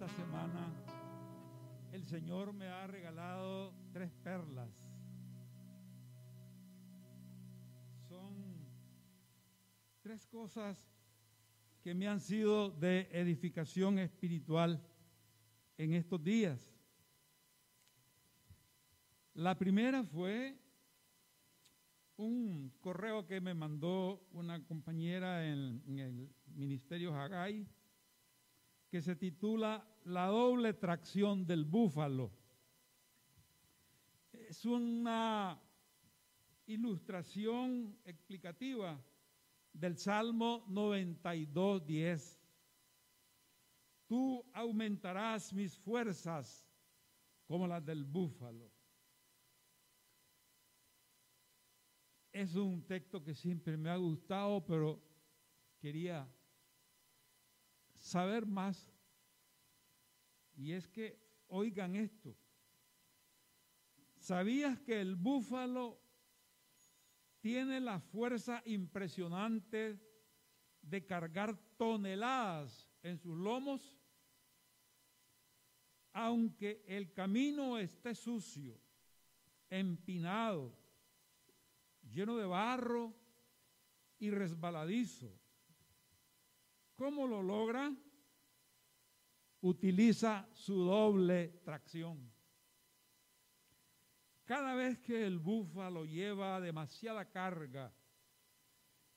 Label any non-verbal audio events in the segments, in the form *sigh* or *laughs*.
esta semana el Señor me ha regalado tres perlas. Son tres cosas que me han sido de edificación espiritual en estos días. La primera fue un correo que me mandó una compañera en, el Ministerio Haggai que se titula La doble tracción del búfalo. Es una ilustración explicativa del Salmo 92, 10. Tú aumentarás mis fuerzas como las del búfalo. Es un texto que siempre me ha gustado, pero quería saber más. Y es que, oigan esto, ¿sabías que el búfalo tiene la fuerza impresionante de cargar toneladas en sus lomos? Aunque el camino esté sucio, empinado, lleno de barro y resbaladizo. ¿Cómo lo logra? Utiliza su doble tracción. Cada vez que el búfalo lleva demasiada carga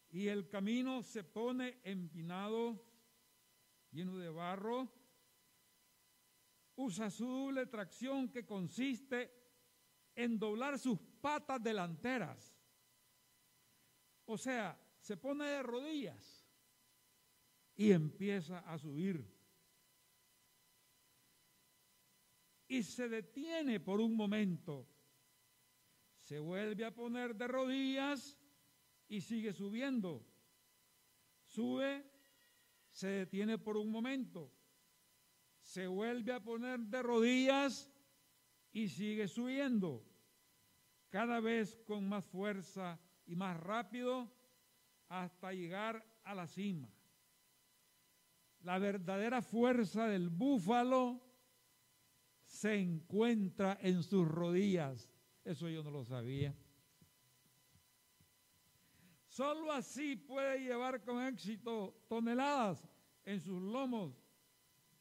y el camino se pone empinado, lleno de barro, usa su doble tracción que consiste en doblar sus patas delanteras o sea, se pone de rodillas y empieza a subir. Y se detiene por un momento. Se vuelve a poner de rodillas y sigue subiendo. Sube, se detiene por un momento. Se vuelve a poner de rodillas y sigue subiendo. Cada vez con más fuerza y más rápido hasta llegar a la cima. La verdadera fuerza del búfalo se encuentra en sus rodillas. Eso yo no lo sabía. Solo así puede llevar con éxito toneladas en sus lomos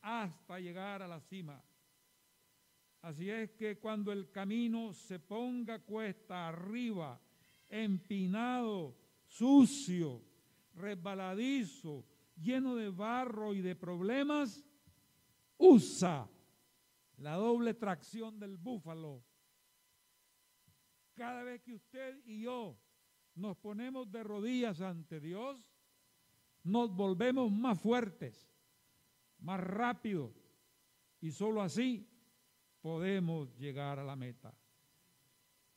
hasta llegar a la cima. Así es que cuando el camino se ponga cuesta arriba, empinado, sucio, resbaladizo, lleno de barro y de problemas, usa la doble tracción del búfalo. Cada vez que usted y yo nos ponemos de rodillas ante Dios, nos volvemos más fuertes, más rápidos, y solo así podemos llegar a la meta.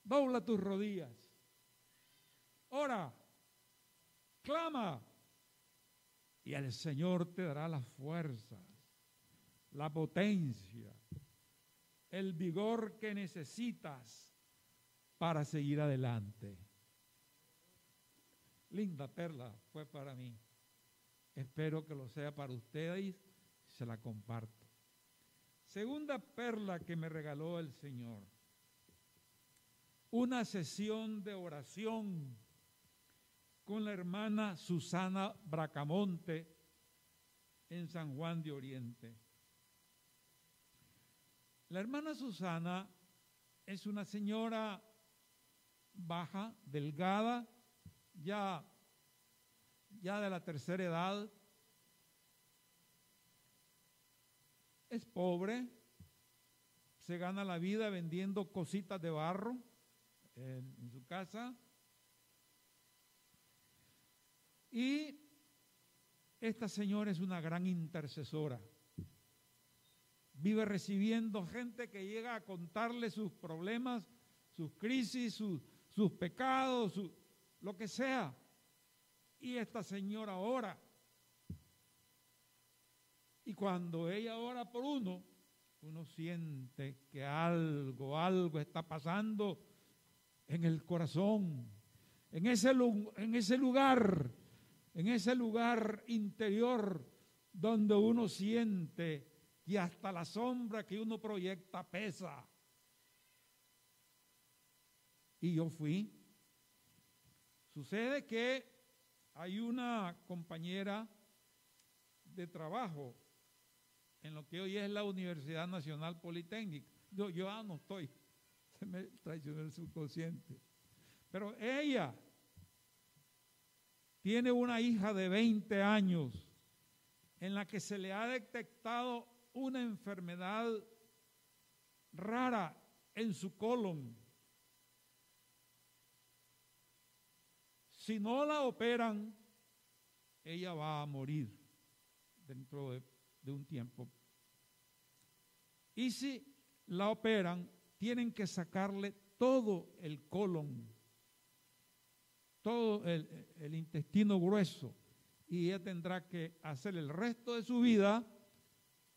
Dobla tus rodillas ora, clama, y el Señor te dará las fuerzas, la potencia, el vigor que necesitas para seguir adelante. Linda perla fue para mí. Espero que lo sea para ustedes. Se la comparto. Segunda perla que me regaló el Señor. Una sesión de oración con la hermana Susana Bracamonte en San Juan de Oriente. La hermana Susana es una señora baja, delgada, ya, ya de la tercera edad. Es pobre, se gana la vida vendiendo cositas de barro en, en su casa y esta señora es una gran intercesora. Vive recibiendo gente que llega a contarle sus problemas, sus crisis, sus, pecados, lo que sea. Y esta señora ora. Y cuando ella ora por uno, uno siente que algo, algo está pasando en el corazón, en ese, en ese lugar en ese lugar interior donde uno siente que hasta la sombra que uno proyecta pesa. Y yo fui. Sucede que hay una compañera de trabajo en lo que hoy es la Universidad Nacional Politécnica. Yo, yo ah, no estoy, *laughs* se me traicionó el subconsciente. Pero ella tiene una hija de 20 años en la que se le ha detectado una enfermedad rara en su colon. Si no la operan, ella va a morir dentro de, de un tiempo. Y si la operan, tienen que sacarle todo el colon, todo el, intestino grueso, y ella tendrá que hacer el resto de su vida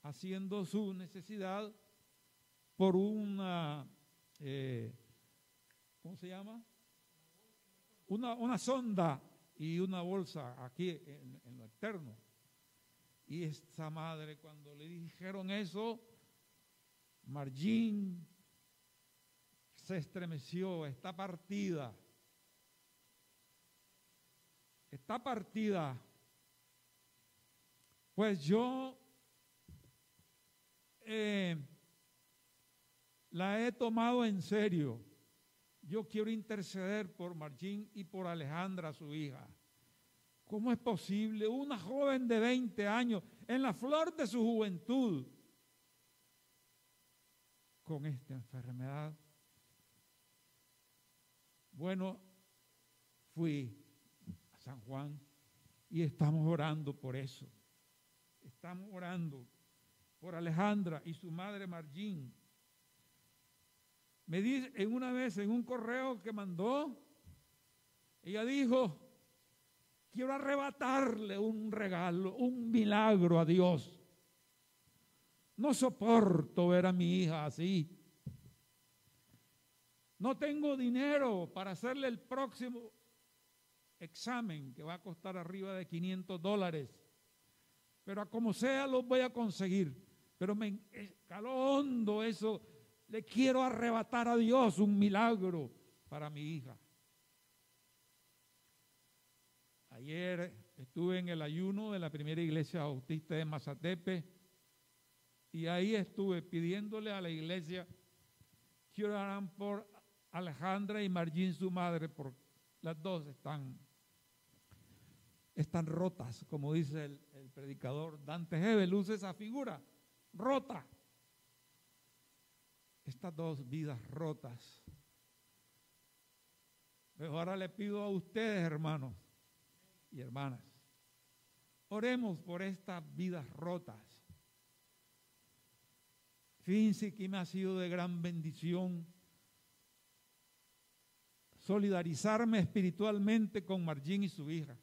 haciendo su necesidad por una, eh, ¿cómo se llama? Una, una, sonda y una bolsa aquí en, lo externo. Y esta madre cuando le dijeron eso, Margin se estremeció, está partida. Está partida. Pues yo eh, la he tomado en serio. Yo quiero interceder por Margin y por Alejandra, su hija. ¿Cómo es posible? Una joven de 20 años, en la flor de su juventud, con esta enfermedad. Bueno, fui San Juan y estamos orando por eso. Estamos orando por Alejandra y su madre Margín. Me dice en una vez en un correo que mandó, ella dijo, quiero arrebatarle un regalo, un milagro a Dios. No soporto ver a mi hija así. No tengo dinero para hacerle el próximo examen que va a costar arriba de 500 dólares. Pero a como sea los voy a conseguir. Pero me caló hondo eso. Le quiero arrebatar a Dios un milagro para mi hija. Ayer estuve en el ayuno de la primera iglesia bautista de Mazatepe y ahí estuve pidiéndole a la iglesia que oraran por Alejandra y Margin, su madre, porque las dos están, están rotas, como dice el, predicador Dante Hebel, usa esa figura, rota. Estas dos vidas rotas. Pero ahora le pido a ustedes, hermanos y hermanas, oremos por estas vidas rotas Fíjense que me ha sido de gran bendición solidarizarme espiritualmente con Margin y su hija.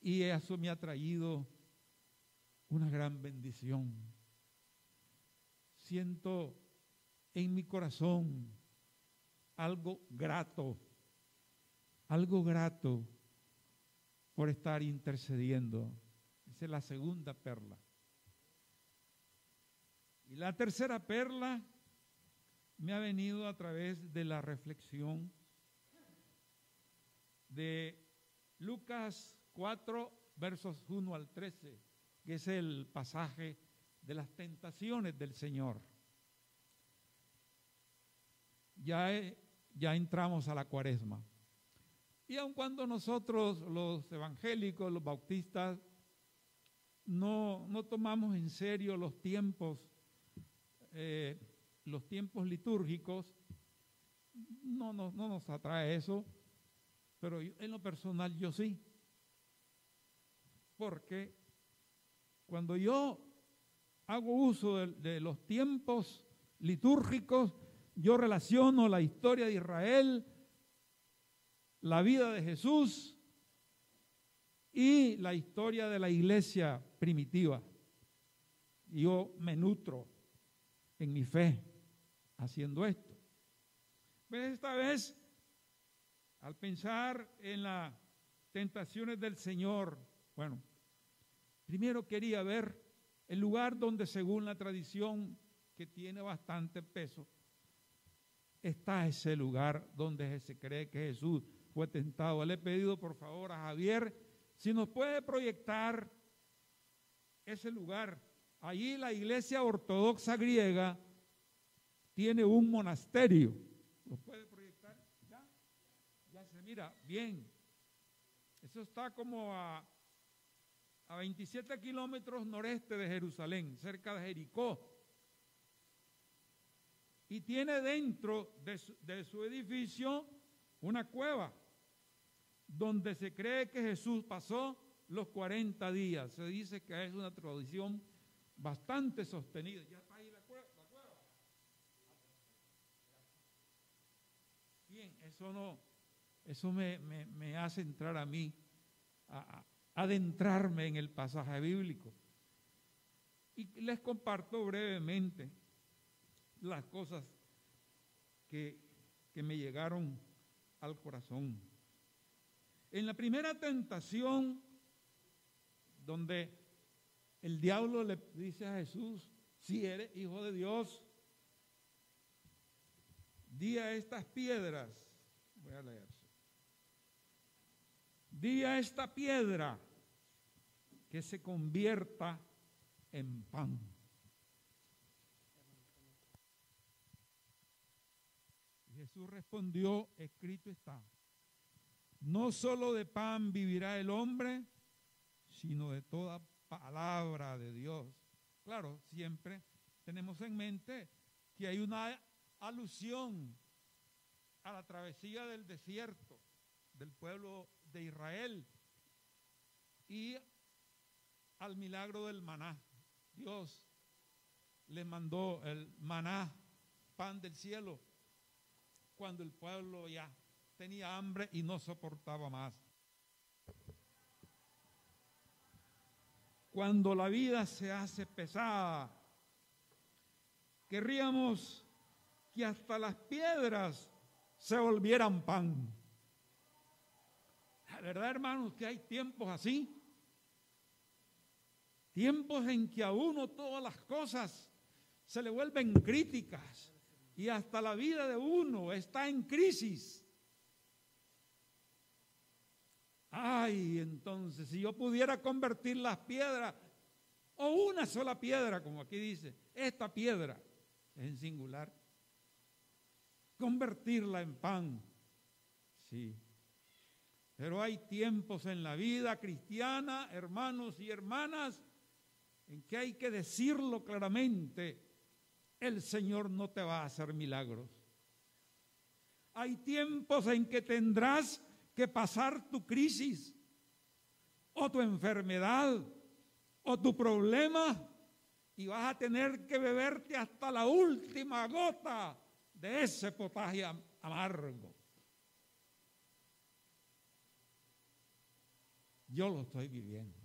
Y eso me ha traído una gran bendición. Siento en mi corazón algo grato, algo grato por estar intercediendo. Esa es la segunda perla. Y la tercera perla me ha venido a través de la reflexión de Lucas 4, versos 1 al 13, que es el pasaje de las tentaciones del Señor. Ya, ya entramos a la cuaresma. Y aun cuando nosotros, los evangélicos, los bautistas, no, no tomamos en serio los tiempos eh, los tiempos litúrgicos, no, no, no nos atrae eso, pero en lo personal yo sí. Porque cuando yo hago uso de, los tiempos litúrgicos, yo relaciono la historia de Israel, la vida de Jesús y la historia de la iglesia primitiva. Yo me nutro en mi fe haciendo esto. Esta vez, al pensar en las tentaciones del Señor, bueno, primero quería ver el lugar donde según la tradición que tiene bastante peso, está ese lugar donde se cree que Jesús fue tentado. Le he pedido por favor a Javier si nos puede proyectar ese lugar. Allí la iglesia ortodoxa griega tiene un monasterio. ¿Lo puede proyectar? ¿Ya? Ya se mira, bien. Eso está como a a 27 kilómetros noreste de Jerusalén, cerca de Jericó. Y tiene dentro de su, edificio una cueva donde se cree que Jesús pasó los 40 días. Se dice que es una tradición bastante sostenida. Ya está ahí la cueva. Bien, eso no, eso me, me hace entrar a mí a, adentrarme en el pasaje bíblico. Y les comparto brevemente las cosas que, que me llegaron al corazón. En la primera tentación, donde el diablo le dice a Jesús, si eres hijo de Dios, di a estas piedras, voy a leer, di a esta piedra que se convierta en pan. Jesús respondió, escrito está, no solo de pan vivirá el hombre, sino de toda palabra de Dios. Claro, siempre tenemos en mente que hay una alusión a la travesía del desierto del pueblo de Israel y al milagro del maná. Dios le mandó el maná, pan del cielo, cuando el pueblo ya tenía hambre y no soportaba más. Cuando la vida se hace pesada, querríamos que hasta las piedras se volvieran pan. Verdad, hermanos, que hay tiempos así Tiempos en que a uno todas las cosas se le vuelven críticas y hasta la vida de uno está en crisis. Ay, entonces, si yo pudiera convertir las piedras, o una sola piedra, como aquí dice, esta piedra en singular, convertirla en pan, sí. Pero hay tiempos en la vida cristiana, hermanos y hermanas, en que hay que decirlo claramente, el Señor no te va a hacer milagros. Hay tiempos en que tendrás que pasar tu crisis o tu enfermedad o tu problema y vas a tener que beberte hasta la última gota de ese potaje amargo. Yo lo estoy viviendo.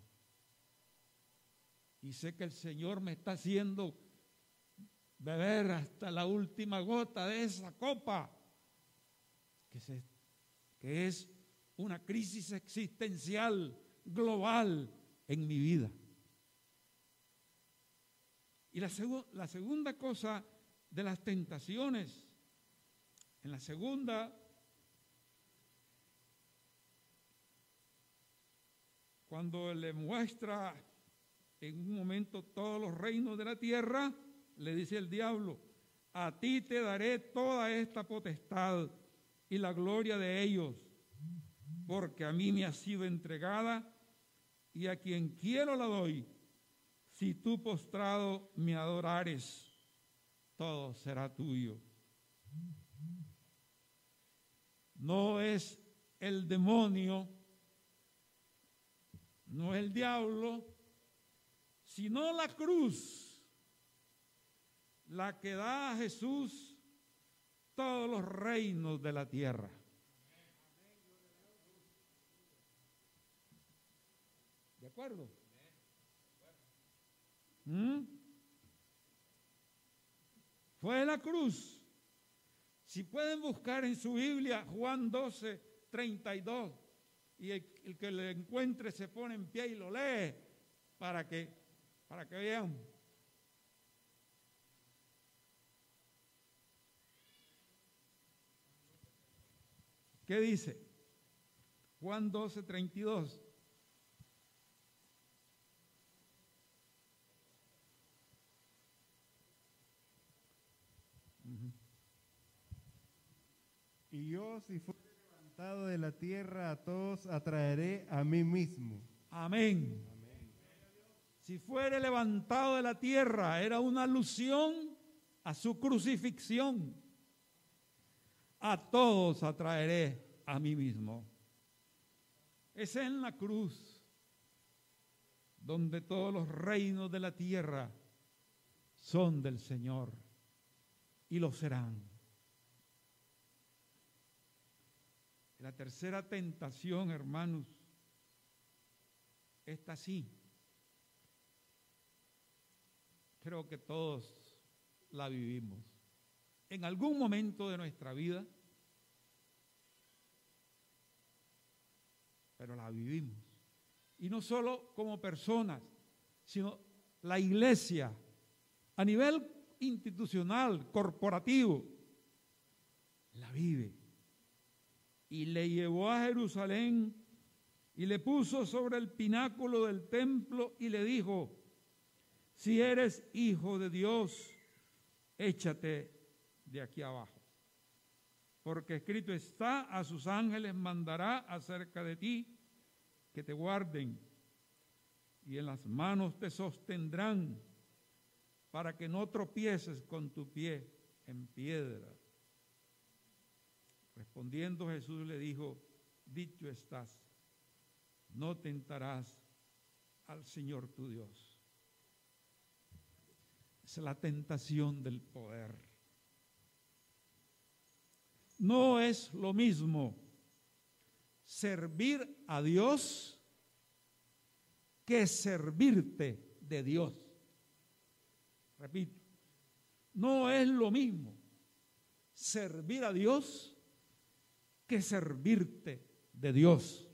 Y sé que el Señor me está haciendo beber hasta la última gota de esa copa, que, que es una crisis existencial global en mi vida. Y la, la segunda cosa de las tentaciones, en la segunda cuando le muestra en un momento todos los reinos de la tierra, le dice el diablo, a ti te daré toda esta potestad y la gloria de ellos, porque a mí me ha sido entregada y a quien quiero la doy. Si tú postrado me adorares, todo será tuyo. No es el demonio, no es el diablo, sino la cruz, la que da a Jesús todos los reinos de la tierra. ¿De acuerdo? ¿Mm? Fue la cruz. Si pueden buscar en su Biblia Juan 12, 32, y el, que le encuentre se pone en pie y lo lee para que para que vean. ¿Qué dice? Juan 12, 32. Y yo, si fuere de la tierra, a todos atraeré a mí mismo. Amén. Si fuere levantado de la tierra, era una alusión a su crucifixión. A todos atraeré a mí mismo. Es en la cruz donde todos los reinos de la tierra son del Señor y lo serán. La tercera tentación, hermanos, está así. Creo que todos la vivimos. En algún momento de nuestra vida, pero la vivimos. Y no solo como personas, sino la iglesia a nivel institucional, corporativo, la vive y le llevó a Jerusalén y le puso sobre el pináculo del templo y le dijo, si eres hijo de Dios, échate de aquí abajo. Porque escrito está, a sus ángeles mandará acerca de ti que te guarden y en las manos te sostendrán para que no tropieces con tu pie en piedra. Respondiendo Jesús le dijo, dicho estás, no tentarás al Señor tu Dios. Es la tentación del poder. No es lo mismo servir a Dios que servirte de Dios. Repito, no es lo mismo servir a Dios que servirte de Dios.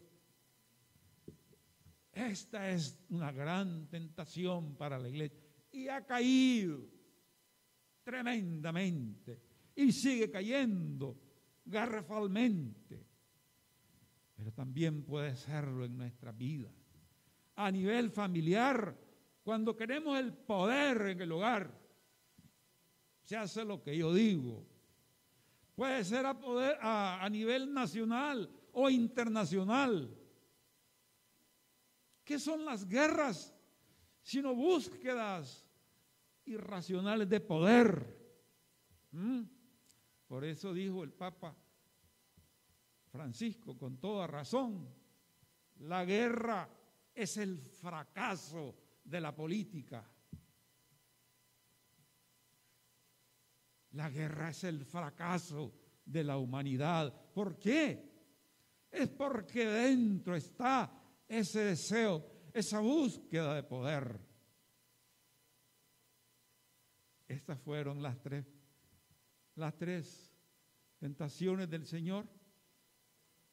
Esta es una gran tentación para la iglesia y ha caído tremendamente y sigue cayendo garrafalmente. Pero también puede serlo en nuestra vida. A nivel familiar, cuando queremos el poder en el hogar, se hace lo que yo digo, Puede ser a, poder, a, a nivel nacional o internacional. ¿Qué son las guerras? Sino búsquedas irracionales de poder. ¿Mm? Por eso dijo el Papa Francisco con toda razón, la guerra es el fracaso de la política. La guerra es el fracaso de la humanidad. ¿Por qué? Es porque dentro está ese deseo, esa búsqueda de poder. Estas fueron las tres, las tres tentaciones del Señor.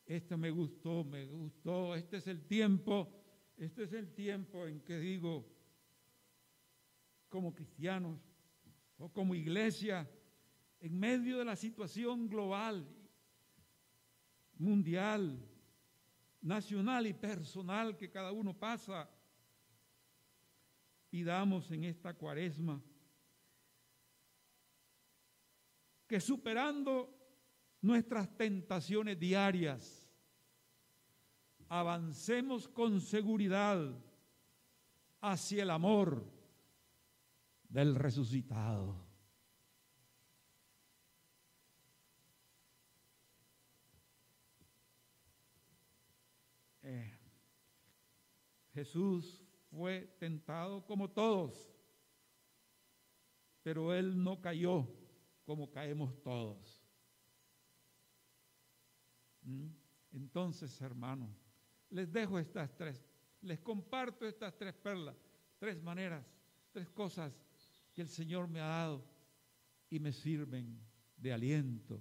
Este me gustó, me gustó. Este es el tiempo, este es el tiempo en que digo, como cristianos o como iglesia, en medio de la situación global, mundial, nacional y personal que cada uno pasa, pidamos en esta cuaresma que superando nuestras tentaciones diarias, avancemos con seguridad hacia el amor del resucitado. Jesús fue tentado como todos, pero él no cayó como caemos todos. ¿Mm? Entonces, hermano, les dejo estas tres, les comparto estas tres perlas, tres maneras, tres cosas que el Señor me ha dado y me sirven de aliento,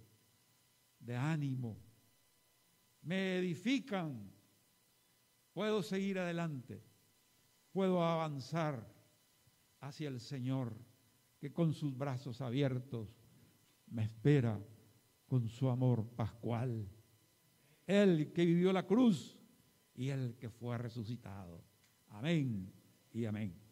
de ánimo, me edifican puedo seguir adelante, puedo avanzar hacia el Señor, que con sus brazos abiertos me espera con su amor pascual. Él que vivió la cruz y el que fue resucitado. Amén y amén.